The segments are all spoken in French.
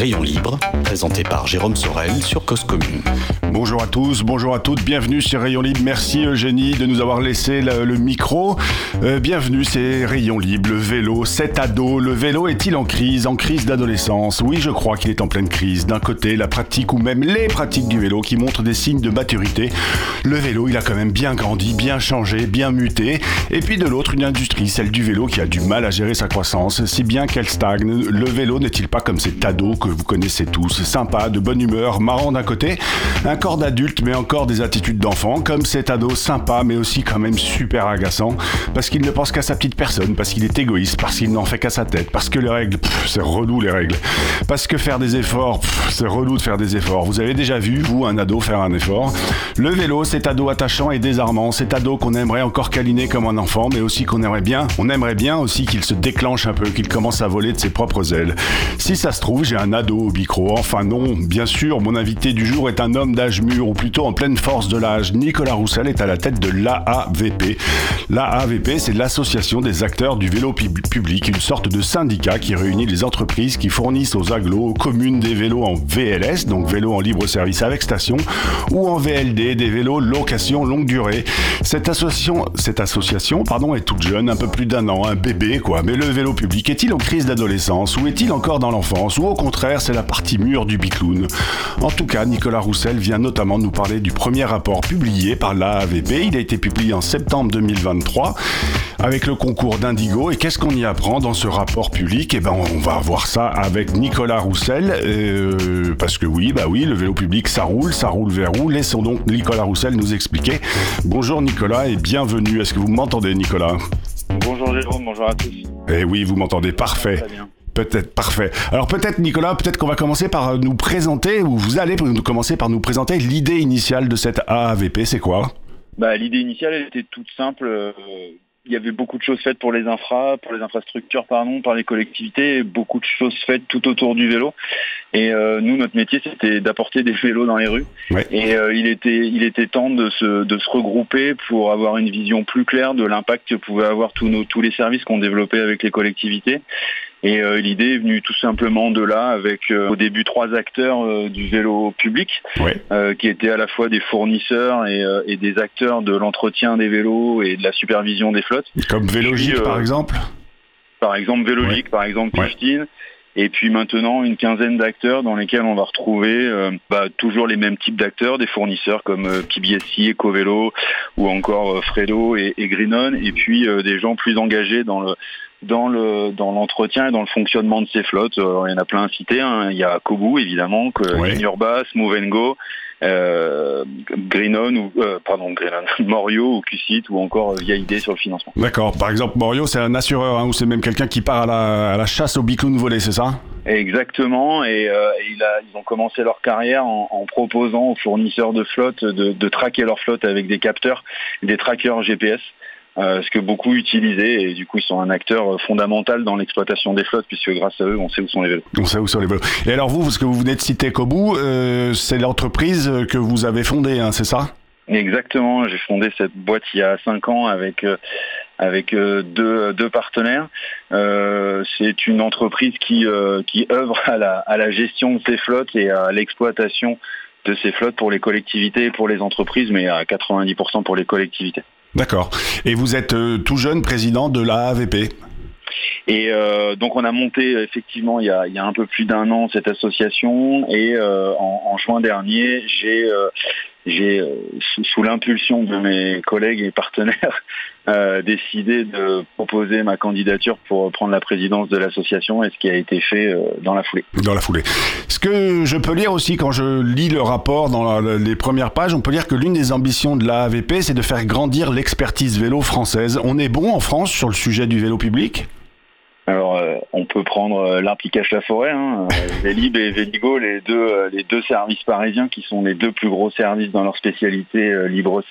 Rayon libre, présenté par Jérôme Sorel sur Cause. Bonjour à tous, bonjour à toutes, bienvenue sur Rayon Libre. Merci Eugénie de nous avoir laissé le, micro. Euh, bienvenue, c'est Rayon Libre, le vélo, cet ado. Le vélo est-il en crise, en crise d'adolescence? Oui, je crois qu'il est en pleine crise. D'un côté, la pratique ou même les pratiques du vélo qui montrent des signes de maturité. Le vélo, il a quand même bien grandi, bien changé, bien muté. Et puis de l'autre, une industrie, celle du vélo qui a du mal à gérer sa croissance, si bien qu'elle stagne. Le vélo n'est-il pas comme cet ado vous connaissez tous, sympa, de bonne humeur, marrant d'un côté, un corps d'adulte mais encore des attitudes d'enfant, comme cet ado sympa mais aussi quand même super agaçant, parce qu'il ne pense qu'à sa petite personne, parce qu'il est égoïste, parce qu'il n'en fait qu'à sa tête, parce que les règles, c'est relou les règles, parce que faire des efforts, c'est relou de faire des efforts. Vous avez déjà vu, vous, un ado faire un effort Le vélo, cet ado attachant et désarmant, cet ado qu'on aimerait encore câliner comme un enfant, mais aussi qu'on aimerait bien, on aimerait bien aussi qu'il se déclenche un peu, qu'il commence à voler de ses propres ailes. Si ça se trouve, j'ai un ado au micro. Enfin non, bien sûr, mon invité du jour est un homme d'âge mûr, ou plutôt en pleine force de l'âge. Nicolas Roussel est à la tête de l'AAVP. L'AAVP, c'est l'association des acteurs du vélo pub- public, une sorte de syndicat qui réunit les entreprises qui fournissent aux agglos, aux communes des vélos en VLS, donc vélo en libre service avec station, ou en VLD, des vélos location longue durée. Cette association, cette association pardon, est toute jeune, un peu plus d'un an, un bébé quoi. Mais le vélo public est-il en crise d'adolescence ou est-il encore dans l'enfance ou au contraire c'est la partie mûre du bicloun En tout cas, Nicolas Roussel vient notamment nous parler du premier rapport publié par l'AAVP. Il a été publié en septembre 2023 avec le concours d'Indigo. Et qu'est-ce qu'on y apprend dans ce rapport public? Eh ben, on va voir ça avec Nicolas Roussel, euh, parce que oui, bah oui, le vélo public, ça roule, ça roule vers où? Laissons donc Nicolas Roussel nous expliquer. Bonjour Nicolas et bienvenue. Est-ce que vous m'entendez, Nicolas? Bonjour Jérôme, bonjour à tous. Eh oui, vous m'entendez, parfait. Très bien. Peut-être, parfait. Alors peut-être Nicolas, peut-être qu'on va commencer par nous présenter, ou vous allez nous commencer par nous présenter l'idée initiale de cette AAVP, c'est quoi? Bah, L'idée initiale, elle était toute simple. euh, Il y avait beaucoup de choses faites pour les infras, pour les infrastructures, pardon, par les collectivités, et beaucoup de choses faites tout autour du vélo. Et euh, nous, notre métier, c'était d'apporter des vélos dans les rues. Ouais. Et euh, il était, il était temps de se, de se regrouper pour avoir une vision plus claire de l'impact que pouvaient avoir tous nos, tous les services qu'on développait avec les collectivités. Et euh, l'idée est venue tout simplement de là, avec euh, au début trois acteurs euh, du vélo public, Ouais. euh, qui étaient à la fois des fournisseurs et, euh, et des acteurs de l'entretien des vélos et de la supervision des flottes. Comme Vélogique Puis, par exemple Par exemple Vélolique, par exemple Ouais. Pistine. Et puis maintenant une quinzaine d'acteurs dans lesquels on va retrouver euh, bah, toujours les mêmes types d'acteurs, des fournisseurs comme euh, PBSI, EcoVélo ou encore euh, Fredo et, et Greenon, et puis euh, des gens plus engagés dans le dans le dans l'entretien et dans le fonctionnement de ces flottes. Euh, il y en a plein à citer. hein. Il y a Kobu évidemment, que and Go, euh, Greenon ou euh, pardon Greenon, Morio ou Qsit ou encore euh, Via Idée sur le financement. D'accord. Par exemple, Morio, c'est un assureur, hein, ou c'est même quelqu'un qui part à la, à la chasse au bicloun volé, c'est ça? Exactement, et, euh, et il a, ils ont commencé leur carrière en, en proposant aux fournisseurs de flotte de, de traquer leur flotte avec des capteurs, des trackers GPS, euh, ce que beaucoup utilisaient, et du coup ils sont un acteur fondamental dans l'exploitation des flottes, puisque grâce à eux on sait où sont les vélos. On sait où sont les vélos. Et alors vous, ce que vous venez de citer, Kobu, euh, c'est l'entreprise que vous avez fondée, hein, c'est ça? Exactement, j'ai fondé cette boîte il y a cinq ans avec euh, avec deux, deux partenaires. Euh, c'est une entreprise qui euh, qui œuvre à la à la gestion de ces flottes et à l'exploitation de ces flottes pour les collectivités et pour les entreprises, mais à 90% pour les collectivités. D'accord. Et vous êtes euh, tout jeune président de la AVP Et euh, donc on a monté effectivement il y a, un peu plus d'un an cette association et euh, en, juin dernier j'ai j'ai euh, sous, l'impulsion de mes collègues et partenaires euh, décidé de proposer ma candidature pour prendre la présidence de l'association et ce qui a été fait euh, dans la foulée. dans la foulée. Ce que je peux lire aussi quand je lis le rapport dans la- les premières pages, on peut lire que l'une des ambitions de la AVP, c'est de faire grandir l'expertise vélo française. On est bon en France sur le sujet du vélo public? Alors, euh, peut prendre l'arbre qui cache la forêt, hein, Vélib et Véligo, les deux, les deux services parisiens qui sont les deux plus gros services dans leur spécialité libre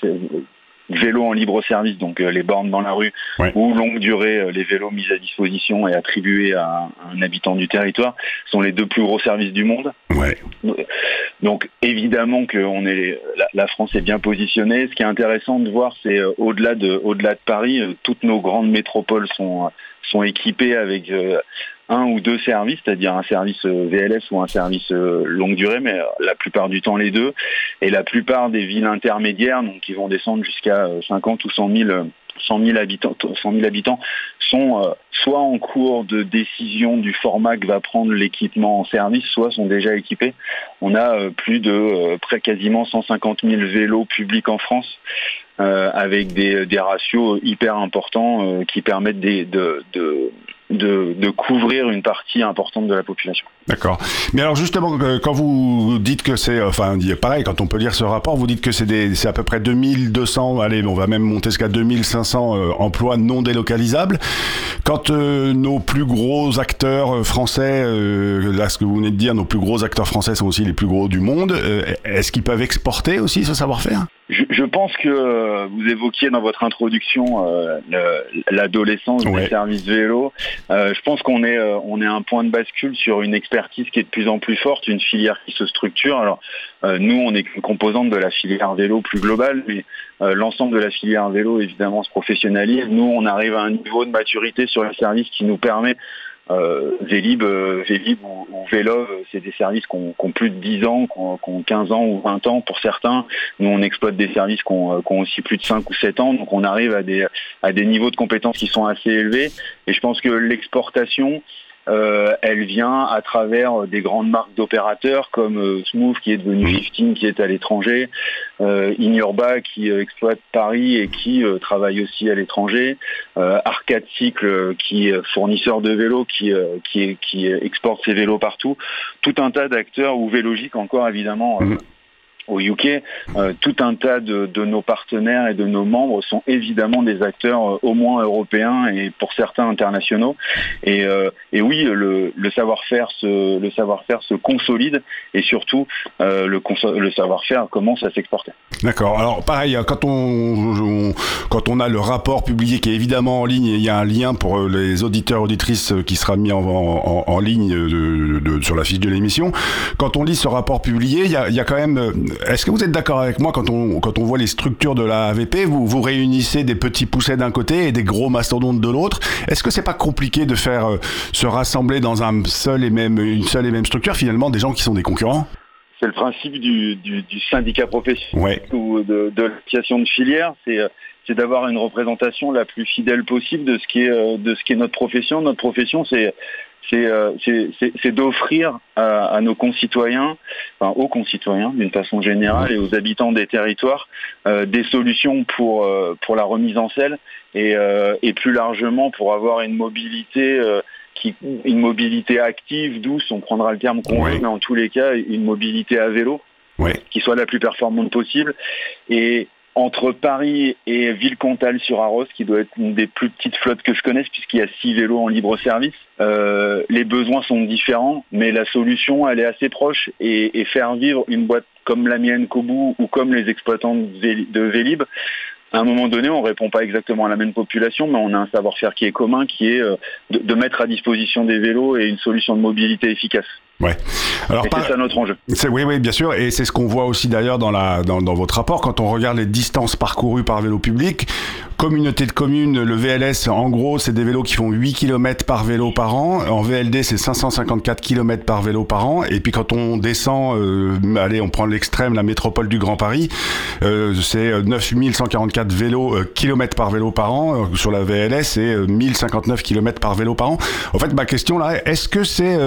vélos en libre service, donc euh, les bornes dans la rue, ou longue durée, euh, les vélos mis à disposition et attribués à un habitant du territoire, sont les deux plus gros services du monde. Donc évidemment que on est, la, France est bien positionnée. Ce qui est intéressant de voir, c'est euh, au-delà de, au-delà de Paris, toutes nos grandes métropoles sont sont équipées avec un ou deux services, c'est-à-dire un service euh, VLS ou un service euh, longue durée, mais euh, la plupart du temps les deux. Et la plupart des villes intermédiaires, donc qui vont descendre jusqu'à 50 ou 100 000 100 000 habitants, 100 000 habitants sont soit en cours de décision du format que va prendre l'équipement en service, soit sont déjà équipés. On a plus de près quasiment 150 000 vélos publics en France, avec des, ratios hyper importants qui permettent de, de, couvrir une partie importante de la population. D'accord. Mais alors justement, euh, quand vous dites que c'est, enfin, pareil, quand on peut lire ce rapport, vous dites que c'est à peu près 2200, allez, on va même monter jusqu'à 2500 euh, emplois non délocalisables. Quand euh, nos plus gros acteurs français, là, ce que vous venez de dire, nos plus gros acteurs français sont aussi les plus gros du monde, est-ce qu'ils peuvent exporter aussi ce savoir-faire? Je, pense que vous évoquiez dans votre introduction l'adolescence des services vélo. je pense qu'on est, on est un point de bascule sur une expérience qui est de plus en plus forte, une filière qui se structure. Alors euh, nous, on est une composante de la filière vélo plus globale, mais euh, l'ensemble de la filière vélo évidemment se professionnalise. Nous, on arrive à un niveau de maturité sur le service qui nous permet euh, euh, Vélib ou, ou Vélov, c'est des services qui ont, plus de 10 ans, qui ont, 15 ans ou 20 ans pour certains. Nous, on exploite des services qui ont, aussi plus de 5 ou 7 ans, donc on arrive à des, à des niveaux de compétences qui sont assez élevés. Et je pense que l'exportation, euh, elle vient à travers des grandes marques d'opérateurs comme euh, Smooth qui est devenu 15 qui est à l'étranger, euh, qui exploite Paris et qui travaille aussi à l'étranger, Arcade Cycle qui est fournisseur de vélos qui, qui, qui exporte ses vélos partout, tout un tas d'acteurs ou Vélogique encore évidemment. Mhm au UK, euh, tout un tas de, nos partenaires et de nos membres sont évidemment des acteurs euh, au moins européens et pour certains internationaux. Et, euh, oui, le, savoir-faire se, le savoir-faire se consolide et surtout le, le savoir-faire commence à s'exporter. D'accord. Alors pareil, quand on, quand on a le rapport publié qui est évidemment en ligne, il y a un lien pour les auditeurs auditrices qui sera mis en, en, ligne de, sur la fiche de l'émission. Quand on lit ce rapport publié, il y a, il y a quand même est-ce que vous êtes d'accord avec moi quand on, quand on voit les structures de la AVP, vous, vous réunissez des petits poussets d'un côté et des gros mastodontes de l'autre. Est-ce que c'est pas compliqué de faire euh, se rassembler dans un seul et même, une seule et même structure finalement des gens qui sont des concurrents? C'est le principe du, syndicat professionnel ou de, de l'association de filière, euh, c'est d'avoir une représentation la plus fidèle possible de ce qui est euh, de ce qui est notre profession. Notre profession, c'est c'est d'offrir à, nos concitoyens, enfin aux concitoyens d'une façon générale et aux habitants des territoires euh, des solutions pour euh, pour la remise en selle et, et plus largement pour avoir une mobilité qui une mobilité active, douce, on prendra le terme qu'on veut, mais en tous les cas une mobilité à vélo. qui soit la plus performante possible et, entre Paris et Villecontal sur Arros, qui doit être une des plus petites flottes que je connaisse, puisqu'il y a six vélos en libre service. Euh, les besoins sont différents, mais la solution, elle est assez proche. Et, faire vivre une boîte comme la mienne, Kobu, ou comme les exploitants de Vélib, à un moment donné, on répond pas exactement à la même population, mais on a un savoir-faire qui est commun, qui est euh, de mettre à disposition des vélos et une solution de mobilité efficace. Ouais. Alors c'est notre enjeu. Oui, oui, bien sûr, et c'est ce qu'on voit aussi d'ailleurs dans, la, dans, dans, votre rapport quand on regarde les distances parcourues par vélo public. Communauté de communes, le VLS, en gros, c'est des vélos qui font 8 km par vélo par an. En VLD, c'est 554 km par vélo par an. Et puis quand on descend, euh, allez, on prend l'extrême, la métropole du Grand Paris, euh, c'est 9144 vélos euh, kilomètres par vélo par an. Euh, sur la VLS, c'est 1059 km par vélo par an. En fait, ma question là, est-ce que c'est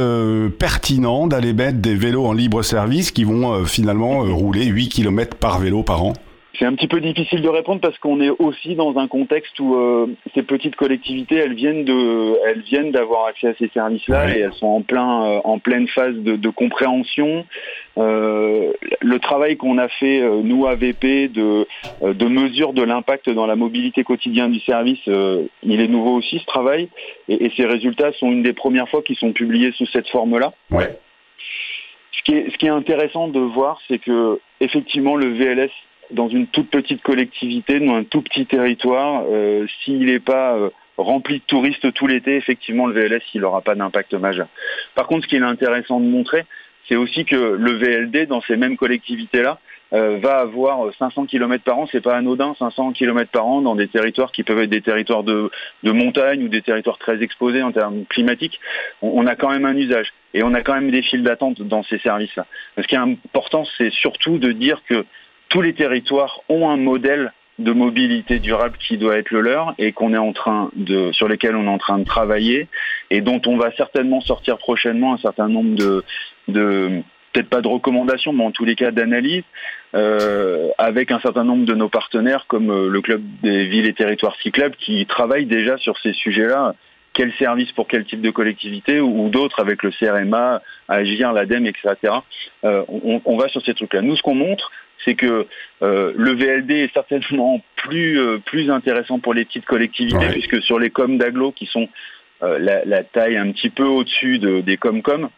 pertinent d'aller mettre des vélos en libre service qui vont euh, finalement euh, rouler 8 km par vélo par an c'est un petit peu difficile de répondre parce qu'on est aussi dans un contexte où euh, ces petites collectivités, elles viennent de, elles viennent d'avoir accès à ces services-là et elles sont en plein, euh, en pleine phase de, compréhension. Euh, le travail qu'on a fait nous AVP de, de mesure de l'impact dans la mobilité quotidienne du service, il est nouveau aussi ce travail et, ces résultats sont une des premières fois qu'ils sont publiés sous cette forme-là. Ouais. Ce qui est, ce qui est intéressant de voir, c'est que effectivement le VLS dans une toute petite collectivité, dans un tout petit territoire, euh, s'il n'est pas euh, rempli de touristes tout l'été, effectivement, le VLS, il n'aura pas d'impact majeur. Par contre, ce qui est intéressant de montrer, c'est aussi que le VLD, dans ces mêmes collectivités-là, euh, va avoir 500 km par an, c'est pas anodin, 500 km par an dans des territoires qui peuvent être des territoires de, montagne ou des territoires très exposés en termes climatiques. On, a quand même un usage et on a quand même des files d'attente dans ces services-là. Ce qui est important, c'est surtout de dire que tous les territoires ont un modèle de mobilité durable qui doit être le leur et qu'on est en train de, sur lesquels on est en train de travailler et dont on va certainement sortir prochainement un certain nombre de, de peut-être pas de recommandations, mais en tous les cas d'analyse, euh, avec un certain nombre de nos partenaires comme euh, le club des villes et territoires cyclables qui travaillent déjà sur ces sujets-là. Quel service pour quel type de collectivité ou, d'autres avec le CRMA, Agir, l'ADEME, etc. Euh, on, on, va sur ces trucs-là. Nous, ce qu'on montre, c'est que euh, le VLD est certainement plus, euh, plus intéressant pour les petites collectivités, puisque sur les coms d'aglo qui sont euh, la, taille un petit peu au-dessus des com-com.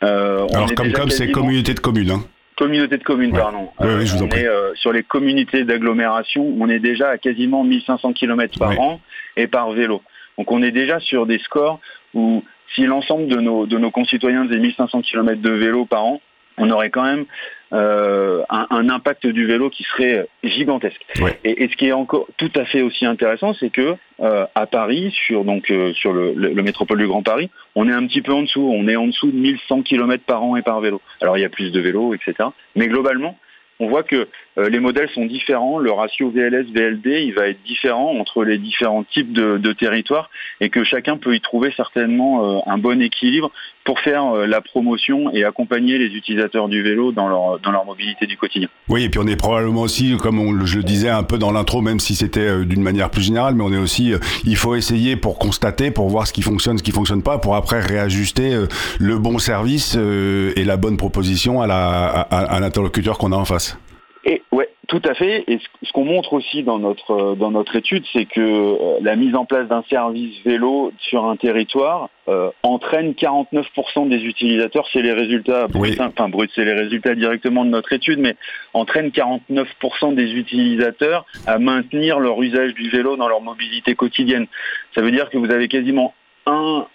Alors com-com, c'est communauté de communes. Hein. Communauté de communes, pardon. on est sur les communautés d'agglomération, on est déjà à quasiment 1500 km par an et par vélo. Donc on est déjà sur des scores où si l'ensemble de nos, de nos concitoyens faisaient 1500 km de vélo par an, on aurait quand même euh, un, impact du vélo qui serait gigantesque. Et, ce qui est encore tout à fait aussi intéressant, c'est que euh, à Paris, sur donc euh, sur le, métropole du Grand Paris, on est un petit peu en dessous. On est en dessous de 1100 km par an et par vélo. Alors il y a plus de vélos, etc. Mais globalement, on voit que les modèles sont différents, le ratio VLS-VLD il va être différent entre les différents types de, territoires et que chacun peut y trouver certainement un bon équilibre pour faire euh, la promotion et accompagner les utilisateurs du vélo dans leur, dans leur mobilité du quotidien. Oui, et puis on est probablement aussi, comme je le disais un peu dans l'intro, même si c'était d'une manière plus générale, mais on est aussi, il faut essayer pour constater, pour voir ce qui fonctionne, ce qui fonctionne pas, pour après réajuster le bon service et la bonne proposition à l'interlocuteur qu'on a en face. Et ouais, tout à fait. Et ce, qu'on montre aussi dans notre euh, dans notre étude, c'est que euh, la mise en place d'un service vélo sur un territoire euh, entraîne 49% des utilisateurs. C'est les résultats bruts, enfin brut, c'est les résultats directement de notre étude, mais entraîne 49% des utilisateurs à maintenir leur usage du vélo dans leur mobilité quotidienne. Ça veut dire que vous avez quasiment un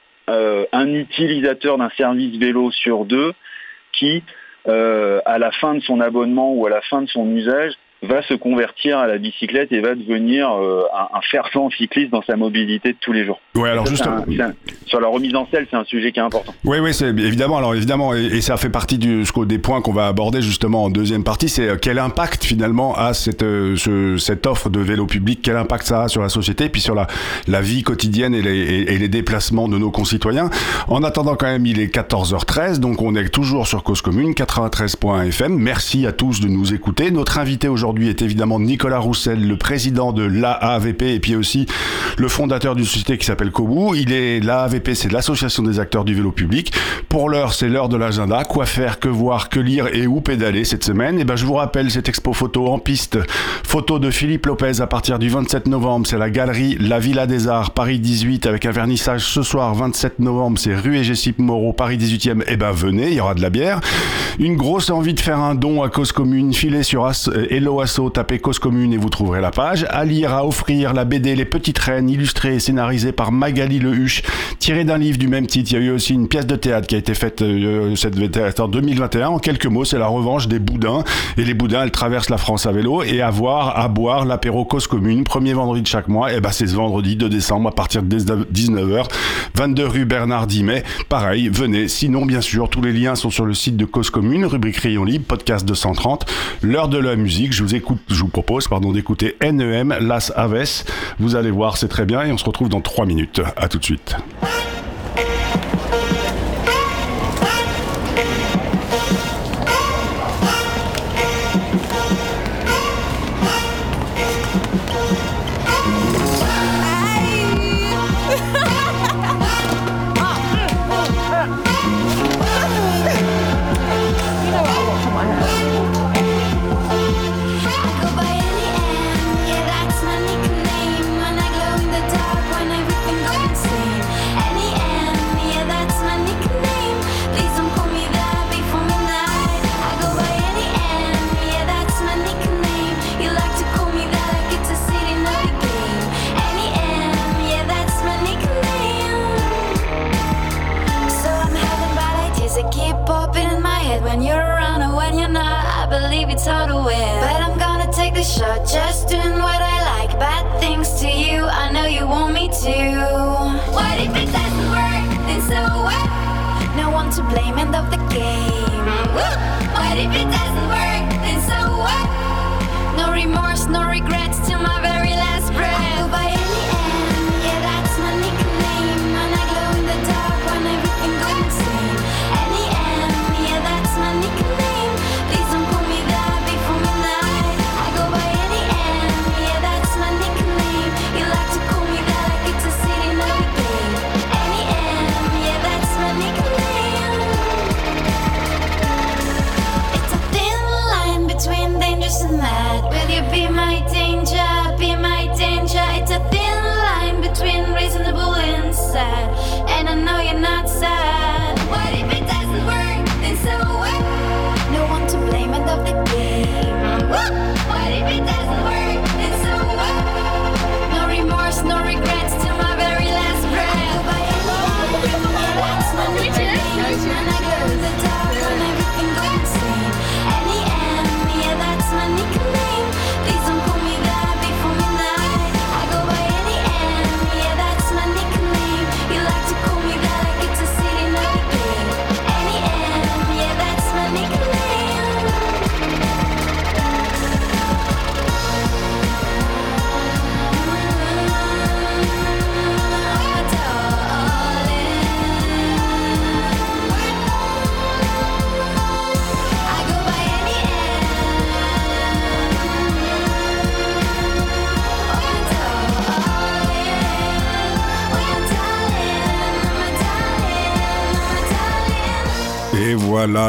un utilisateur d'un service vélo sur deux qui euh, à la fin de son abonnement ou à la fin de son usage, va se convertir à la bicyclette et va devenir euh, un, fervent cycliste dans sa mobilité de tous les jours. Ouais, alors justement, sur la remise en selle, c'est un sujet qui est important. Oui, oui, c'est évidemment. Alors évidemment, et, ça fait partie du, des points qu'on va aborder justement en deuxième partie, c'est euh, quel impact finalement a cette euh, cette offre de vélo public, quel impact ça a sur la société, puis sur la la vie quotidienne et les, et, les déplacements de nos concitoyens? En attendant, quand même, il est 14h13, donc on est toujours sur Cause Commune 93.fm. Merci à tous de nous écouter. Notre invité aujourd'hui aujourd'hui est évidemment Nicolas Roussel, le président de l'AAVP et puis aussi le fondateur d'une société qui s'appelle Kobu. Il est l'AAVP, c'est l'association des acteurs du vélo public. Pour l'heure, c'est l'heure de l'agenda. Quoi faire, que voir, que lire et où pédaler cette semaine? Et eh ben, je vous rappelle cette expo photo en piste, photo de Philippe Lopez à partir du 27 novembre. C'est la galerie La Villa des Arts, Paris 18, avec un vernissage ce soir 27 novembre. C'est rue Égécip Moreau, Paris 18e. Eh ben, venez, il y aura de la bière. Une grosse envie de faire un don à cause commune. Filez sur euh, Hello Asso, tapez Cause Commune et vous trouverez la page. À lire, à offrir la BD Les Petites Reines, illustrée et scénarisée par Magali Lehuche, tirée d'un livre du même titre. Il y a eu aussi une pièce de théâtre qui a été faite euh, cette en 2021. En quelques mots, c'est la revanche des boudins. Et les boudins, elles traversent la France à vélo et à voir, à boire l'apéro Cause Commune, premier vendredi de chaque mois. Et ben c'est ce vendredi 2 décembre à partir de 19h, 22 rue Bernard Dimet. Pareil, venez. Sinon, bien sûr, tous les liens sont sur le site de Cause Commune, rubrique Rayon Libre, podcast 230. L'heure de la musique, je vous écoute je vous propose pardon, d'écouter NEM Las Aves. Vous allez voir, c'est très bien et on se retrouve dans 3 minutes. À tout de suite.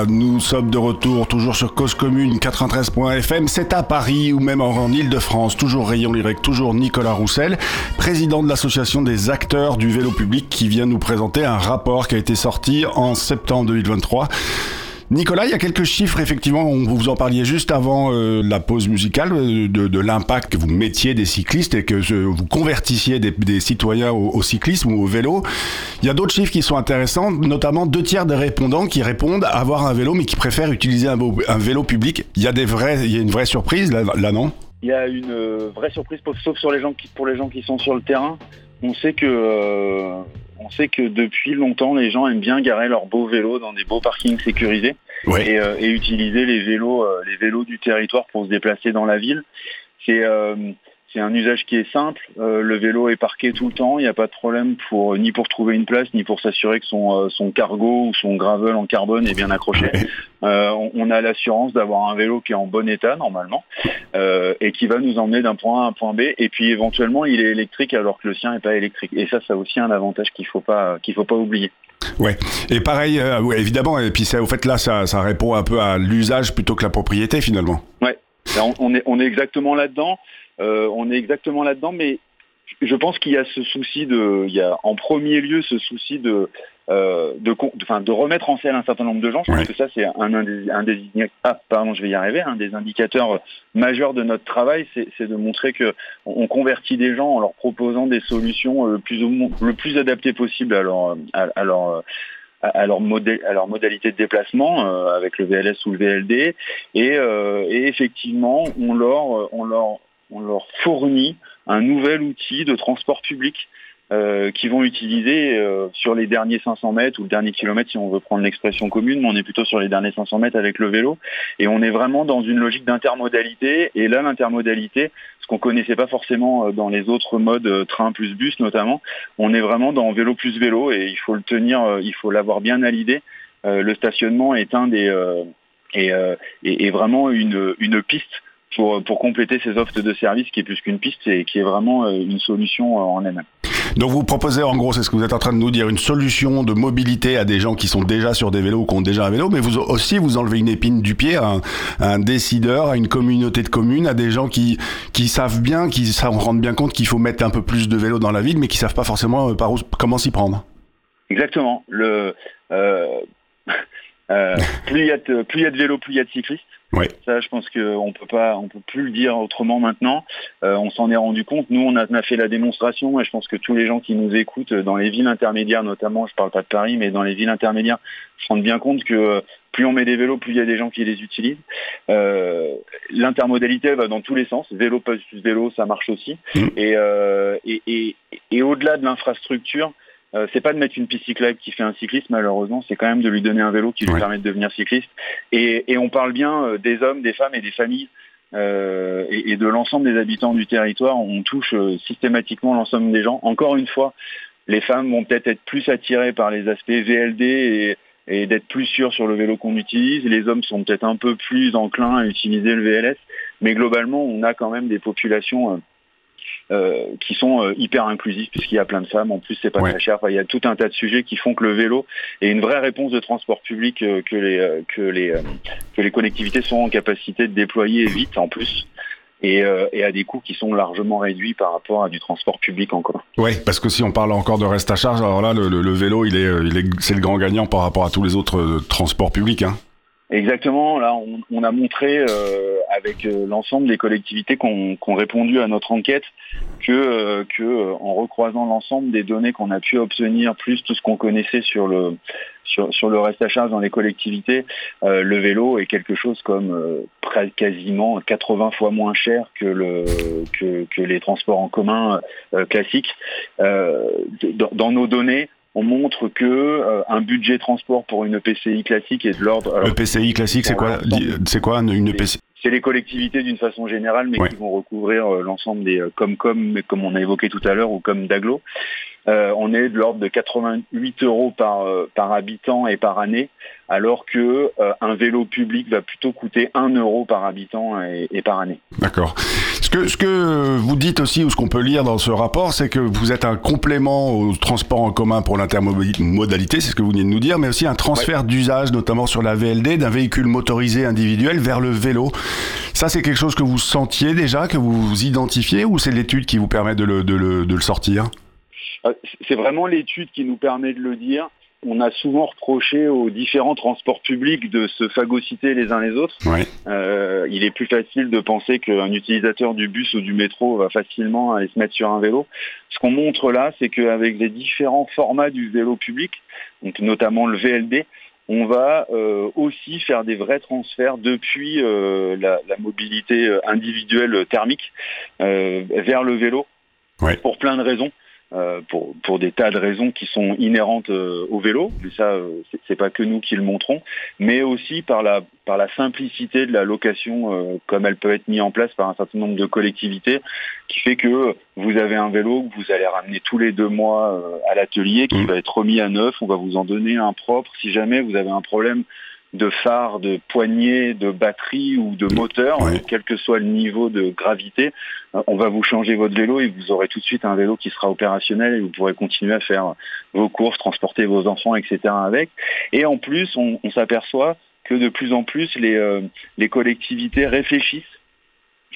Nous sommes de retour toujours sur Cause Commune 93.fm. C'est à Paris ou même en Ile-de-France. Toujours Rayon Lyrique, toujours Nicolas Roussel, président de l'association des acteurs du vélo public qui vient nous présenter un rapport qui a été sorti en septembre 2023. Nicolas, il y a quelques chiffres, effectivement, on- vous en parliez juste avant euh, la pause musicale, euh, de, de l'impact que vous mettiez des cyclistes et que vous convertissiez des, des citoyens au, au cyclisme ou au vélo. Il y a d'autres chiffres qui sont intéressants, notamment deux tiers des répondants qui répondent avoir un vélo mais qui préfèrent utiliser un, un vélo public. Il y a des vrais, il y a une vraie surprise là, là non? Il y a une euh, vraie surprise, sauf sur les gens qui, pour les gens qui sont sur le terrain. On sait que euh, on sait que depuis longtemps, les gens aiment bien garer leurs beaux vélos dans des beaux parkings sécurisés Ouais. et, euh, et utiliser les vélos, euh, les vélos du territoire pour se déplacer dans la ville. C'est euh, c'est un usage qui est simple. Euh, le vélo est parqué tout le temps. Il n'y a pas de problème pour ni pour trouver une place, ni pour s'assurer que son, euh, son cargo ou son gravel en carbone est bien accroché. Euh, on, on a l'assurance d'avoir un vélo qui est en bon état normalement euh, et qui va nous emmener d'un point A à un point B. Et puis éventuellement, il est électrique alors que le sien n'est pas électrique. Et ça, ça a aussi un avantage qu'il faut pas qu'il faut pas oublier. Ouais. Et pareil, euh, ouais, évidemment, et puis ça, au fait là, ça, ça répond un peu à l'usage plutôt que la propriété finalement. Là, on, on est, on est exactement là-dedans. Euh, on est exactement là-dedans, mais je pense qu'il y a ce souci de, il y a en premier lieu ce souci de, euh, de, remettre en selle un certain nombre de gens. Je pense Ouais. que ça c'est un, un des, un des, ah, pardon, je vais y arriver, un des indicateurs majeurs de notre travail, c'est de montrer que on, on convertit des gens en leur proposant des solutions euh, le plus, ou mo- le plus adaptées possible à leur, à, à leur à leur, modé- à leur modalité de déplacement euh, avec le VLS ou le VLD et, euh, et effectivement on leur on leur on leur fournit un nouvel outil de transport public euh, qu'ils vont utiliser euh, sur les derniers 500 mètres ou le dernier kilomètre si on veut prendre l'expression commune, mais on est plutôt sur les derniers 500 mètres avec le vélo. Et on est vraiment dans une logique d'intermodalité. Et là l'intermodalité, ce qu'on connaissait pas forcément euh, dans les autres modes euh, train plus bus notamment, on est vraiment dans vélo plus vélo. Et il faut le tenir, euh, il faut l'avoir bien à l'idée. Euh, le stationnement est un des et, et, et vraiment une, une piste pour, pour compléter ces offres de services qui est plus qu'une piste et qui est vraiment euh, une solution euh, en elle-même. Donc vous proposez en gros, c'est ce que vous êtes en train de nous dire, une solution de mobilité à des gens qui sont déjà sur des vélos ou qui ont déjà un vélo, mais vous aussi vous enlevez une épine du pied à un, à un décideur, à une communauté de communes, à des gens qui, qui savent bien, qui se rendent bien compte qu'il faut mettre un peu plus de vélos dans la ville, mais qui savent pas forcément euh, par où, comment s'y prendre. Exactement. Le, euh, euh, plus il y a de, plus il y a de vélos, plus il y a de cyclistes. Ouais. Ça, je pense qu'on peut pas, on peut plus le dire autrement maintenant. Euh, on s'en est rendu compte. Nous, on a, on a fait la démonstration, et je pense que tous les gens qui nous écoutent dans les villes intermédiaires, notamment, je parle pas de Paris, mais dans les villes intermédiaires, se rendent bien compte que plus on met des vélos, plus il y a des gens qui les utilisent. Euh, L'intermodalité va dans tous les sens. Vélo plus vélo, ça marche aussi. Mm. Et, euh, et, et, et au-delà de l'infrastructure, euh, c'est pas de mettre une piste cyclable qui fait un cycliste, malheureusement, c'est quand même de lui donner un vélo qui lui Ouais. permet de devenir cycliste. Et, et on parle bien euh, des hommes, des femmes et des familles. euh, et, et de l'ensemble des habitants du territoire, on touche euh, systématiquement l'ensemble des gens. Encore une fois, les femmes vont peut-être être plus attirées par les aspects VLD et, et d'être plus sûres sur le vélo qu'on utilise. Les hommes sont peut-être un peu plus enclins à utiliser le VLS, mais globalement, on a quand même des populations euh, qui sont euh, hyper inclusives puisqu'il y a plein de femmes. En plus, c'est pas Ouais. très cher. Enfin, il y a tout un tas de sujets qui font que le vélo est une vraie réponse de transport public euh, que les que les que les collectivités sont en capacité de déployer vite en plus. Et, euh, et à des coûts qui sont largement réduits par rapport à du transport public en commun. Ouais, parce que si on parle encore de reste à charge, alors là, le, le- le vélo, il est, il est, c'est le grand gagnant par rapport à tous les autres transports publics. Hein. Exactement. Là, on, on a montré euh, avec euh, l'ensemble des collectivités qui ont répondu à notre enquête que, euh, que euh, en recroisant l'ensemble des données qu'on a pu obtenir, plus tout ce qu'on connaissait sur le sur, sur le reste à charge dans les collectivités, euh, le vélo est quelque chose comme quasiment 80 fois moins cher que le que, que les transports en commun classiques. Dans nos données, on montre que euh, un budget transport pour une EPCI classique est de l'ordre. alors, Le PCI classique, c'est quoi C'est quoi une, une PCI c'est les collectivités d'une façon générale, mais Ouais. qui vont recouvrir euh, l'ensemble des euh, Comcom, mais comme on a évoqué tout à l'heure, ou comme Daglo. Euh, on est de l'ordre de 88 euros par, euh, par habitant et par année, alors que euh, un vélo public va plutôt coûter 1 euro par habitant et, et par année. D'accord. Ce que, ce que vous dites aussi, ou ce qu'on peut lire dans ce rapport, c'est que vous êtes un complément au transport en commun pour l'intermodalité, c'est ce que vous venez de nous dire, mais aussi un transfert d'usage, notamment sur la VLD, d'un véhicule motorisé individuel vers le vélo. Ça, c'est quelque chose que vous sentiez déjà, que vous identifiez, ou c'est l'étude qui vous permet de le, de le, de le sortir? Euh, C'est vraiment l'étude qui nous permet de le dire. On a souvent reproché aux différents transports publics de se phagocyter les uns les autres. Ouais. Euh, il est plus facile de penser qu'un utilisateur du bus ou du métro va facilement aller se mettre sur un vélo. Ce qu'on montre là, c'est qu'avec les différents formats du vélo public, donc notamment le VLD, on va euh, aussi faire des vrais transferts depuis euh, la, la mobilité individuelle thermique euh, vers le vélo Ouais. pour plein de raisons. Euh, pour, pour des tas de raisons qui sont inhérentes euh, au vélo, mais ça euh, c'est- pas que nous qui le montrons, mais aussi par la par la simplicité de la location euh, comme elle peut être mise en place par un certain nombre de collectivités, qui fait que vous avez un vélo que vous allez ramener tous les deux mois euh, à l'atelier, qui Mhm. va être remis à neuf, on va vous en donner un propre. Si jamais vous avez un problème de phare, de poignée, de batterie ou de moteur, Ouais. quel que soit le niveau de gravité, euh, on va vous changer votre vélo et vous aurez tout de suite un vélo qui sera opérationnel et vous pourrez continuer à faire vos courses, transporter vos enfants, etc. avec. Et en plus, on, on s'aperçoit que de plus en plus, les, euh, les collectivités réfléchissent.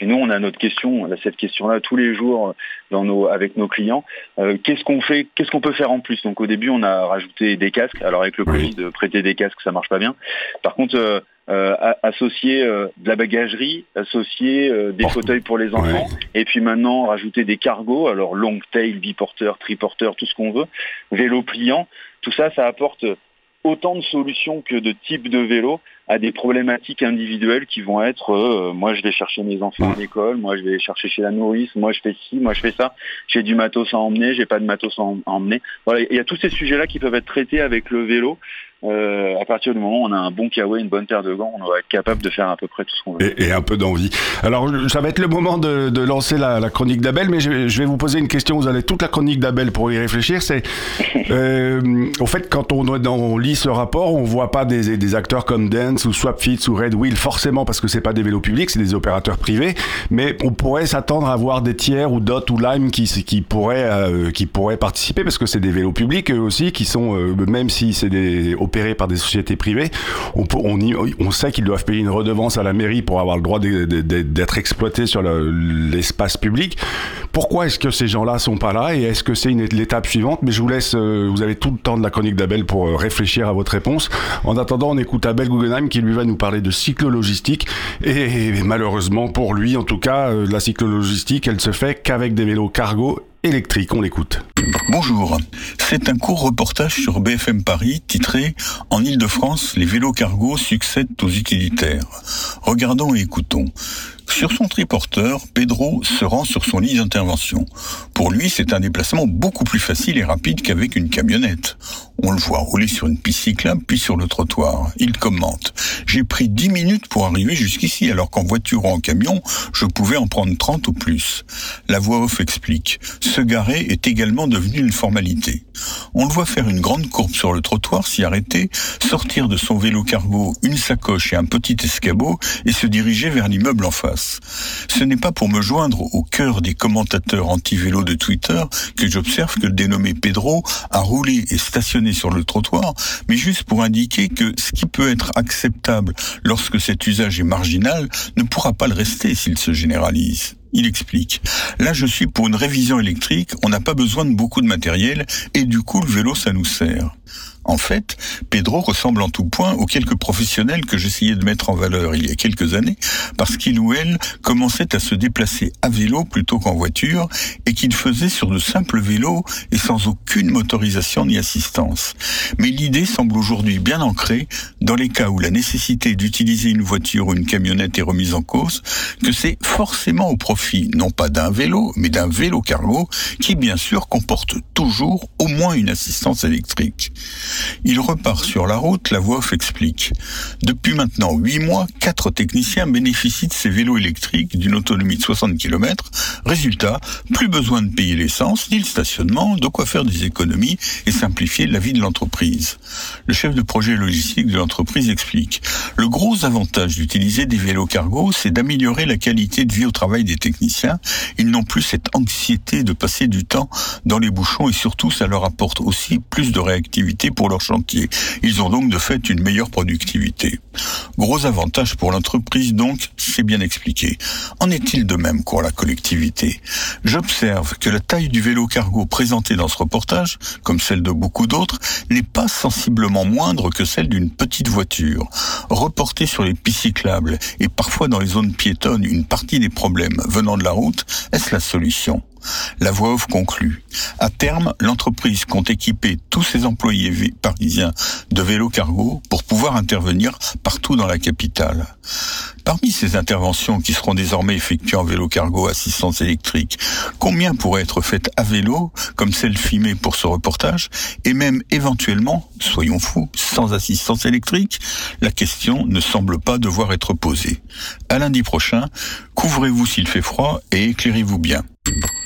Et nous, on a notre question, on a cette question-là tous les jours dans nos, avec nos clients. Euh, qu'est-ce qu'on fait, qu'est-ce qu'on peut faire en plus? Donc au début, on a rajouté des casques. Alors avec le. Covid, euh, prêter des casques, ça marche pas bien. Par contre, euh, euh, associer euh, de la bagagerie, associer euh, des Oh. fauteuils pour les enfants, et puis maintenant rajouter des cargos, alors long tail, biporteur, triporteur, tout ce qu'on veut, vélo pliant, tout ça, ça apporte autant de solutions que de types de vélos à des problématiques individuelles qui vont être euh, moi je vais chercher mes enfants à l'école, moi je vais les chercher chez la nourrice, moi je fais ci, moi je fais ça, j'ai du matos à emmener, j'ai pas de matos à em- à emmener. Voilà, il y a tous ces sujets-là qui peuvent être traités avec le vélo. Euh, à partir du moment où on a un bon kawaii, une bonne paire de gants, on va être capable de faire à peu près tout ce qu'on veut. Et, et un peu d'envie. Alors, ça va être le moment de, de lancer la, la chronique d'Abel, mais je, je vais vous poser une question. Vous avez toute la chronique d'Abel pour y réfléchir. C'est, euh, au fait, quand on, on lit ce rapport, on voit pas des, des acteurs comme Dance ou Swapfit ou Red Wheel forcément parce que c'est pas des vélos publics, c'est des opérateurs privés. Mais on pourrait s'attendre à voir des tiers ou Dot ou Lime qui, qui pourraient, euh, qui pourraient participer parce que c'est des vélos publics aussi qui sont, euh, même si c'est des, opérés par des sociétés privées, on, sait qu'ils doivent payer une redevance à la mairie pour avoir le droit d'être exploités sur le- l'espace public. Pourquoi est-ce que ces gens-là sont pas là et est-ce que c'est l'étape suivante? Mais je vous laisse, euh, vous avez tout le temps de la chronique d'Abel pour réfléchir à votre réponse. En attendant, on écoute Abel Guggenheim qui lui va nous parler de cyclo-logistique et, malheureusement pour lui, en tout cas, euh, la cyclo-logistique, elle se fait qu'avec des vélos cargo électriques. On l'écoute. Bonjour, c'est un court reportage sur BFM Paris titré En Ile-de-France, les vélos cargo succèdent aux utilitaires. Regardons et écoutons. Sur son triporteur, Pedro se rend sur son lit d'intervention. Pour lui, c'est un déplacement beaucoup plus facile et rapide qu'avec une camionnette. On le voit rouler sur une piste cyclable puis sur le trottoir. Il commente. J'ai pris 10 minutes pour arriver jusqu'ici alors qu'en voiture ou en camion, je pouvais en prendre 30 ou plus. La voix off explique. Se garer est également devenu une formalité. On le voit faire une grande courbe sur le trottoir, s'y arrêter, sortir de son vélo cargo une sacoche et un petit escabeau et se diriger vers l'immeuble en face. Ce n'est pas pour me joindre au cœur des commentateurs anti-vélo de Twitter que j'observe que le dénommé Pedro a roulé et stationné sur le trottoir, mais juste pour indiquer que ce qui peut être acceptable lorsque cet usage est marginal ne pourra pas le rester s'il se généralise. Il explique. Là, je suis pour une révision électrique, on n'a pas besoin de beaucoup de matériel et du coup, le vélo, ça nous sert. En fait, Pedro ressemble en tout point aux quelques professionnels que j'essayais de mettre en valeur il y a quelques années, parce qu'il ou elle commençait à se déplacer à vélo plutôt qu'en voiture, et qu'il faisait sur de simples vélos et sans aucune motorisation ni assistance. Mais l'idée semble aujourd'hui bien ancrée dans les cas où la nécessité d'utiliser une voiture ou une camionnette est remise en cause, que c'est forcément au profit non pas d'un vélo, mais d'un vélo cargo, qui bien sûr comporte toujours au moins une assistance électrique. Il repart sur la route, la voix off explique. Depuis maintenant huit mois, quatre techniciens bénéficient de ces vélos électriques d'une autonomie de 60 km. Résultat, plus besoin de payer l'essence ni le stationnement, de quoi faire des économies et simplifier la vie de l'entreprise. Le chef de projet logistique de l'entreprise explique. Le gros avantage d'utiliser des vélos cargo, c'est d'améliorer la qualité de vie au travail des techniciens. Ils n'ont plus cette anxiété de passer du temps dans les bouchons et surtout ça leur apporte aussi plus de réactivité pour leur chantier. Ils ont donc de fait une meilleure productivité. Gros avantage pour l'entreprise donc, c'est bien expliqué. En est-il de même pour la collectivité? J'observe que la taille du vélo cargo présenté dans ce reportage, comme celle de beaucoup d'autres, n'est pas sensiblement moindre que celle d'une petite voiture. Reporter sur les pistes et parfois dans les zones piétonnes une partie des problèmes venant de la route, est-ce la solution? La voix off conclut. À terme, l'entreprise compte équiper tous ses employés parisiens de vélos cargo pour pouvoir intervenir partout dans la capitale. Parmi ces interventions qui seront désormais effectuées en vélo cargo assistance électrique, combien pourraient être faites à vélo, comme celle filmée pour ce reportage, et même éventuellement, soyons fous, sans assistance électrique? La question ne semble pas devoir être posée. À lundi prochain, couvrez-vous s'il fait froid et éclairez-vous bien.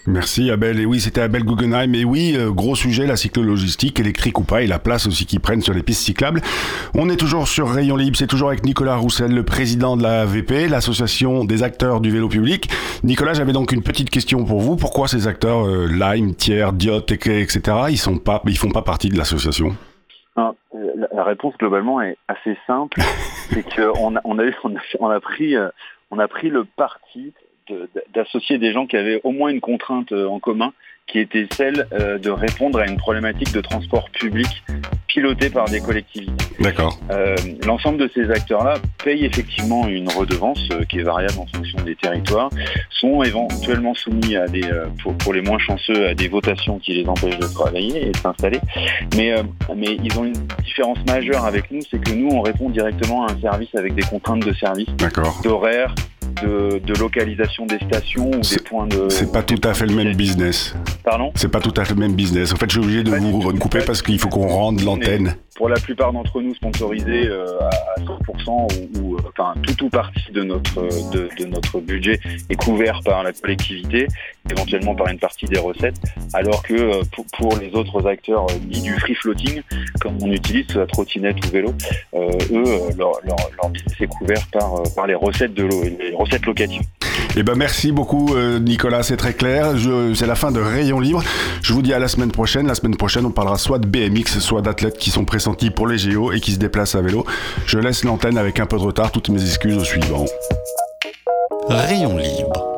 Merci Abel. Et oui, c'était Abel Guggenheim. Et oui, euh, gros sujet, la cyclo-logistique, électrique ou pas, et la place aussi qu'ils prennent sur les pistes cyclables. On est toujours sur Rayon Libre, c'est toujours avec Nicolas Roussel, le président de la VP, l'association des acteurs du vélo public. Nicolas, j'avais donc une petite question pour vous. Pourquoi ces acteurs, euh, Lime, Thiers, Diot, etc., ils sont pas, ils font pas partie de l'association? Ah, la réponse globalement est assez simple, c'est qu'on a, on a, on a, pris, euh, on a pris le parti d'associer des gens qui avaient au moins une contrainte euh, en commun, qui était celle euh, de répondre à une problématique de transport public pilotée par des collectivités. D'accord. Euh, l'ensemble de ces acteurs-là payent effectivement une redevance qui est variable en fonction des territoires, sont éventuellement soumis à des, pour, les moins chanceux, à des votations qui les empêchent de travailler et de s'installer. Mais, mais ils ont une différence majeure avec nous, c'est que nous, on répond directement à un service avec des contraintes de service, d'horaire, de, localisation des stations ou des points de. C'est pas tout à fait le même business. Pardon C'est pas tout à fait le même business. En fait, je suis obligé de vous recouper parce qu'il faut qu'on rende l'antenne. Pour la plupart d'entre nous, sponsorisés euh, à 100% ou, euh, enfin tout ou partie de notre de, notre budget est couvert par la collectivité, éventuellement par une partie des recettes, alors que euh, pour, les autres acteurs dits du free floating, comme on utilise la trottinette ou vélo, eux leur, leur, business est couvert par par les recettes de l'eau, les recettes locatives. Eh ben merci beaucoup Nicolas, c'est très clair. C'est la fin de Rayon Libre. Je vous dis à la semaine prochaine. La semaine prochaine, on parlera soit de BMX, soit d'athlètes qui sont pressentis pour les JO et qui se déplacent à vélo. Je laisse l'antenne avec un peu de retard. Toutes mes excuses au suivant. Rayon Libre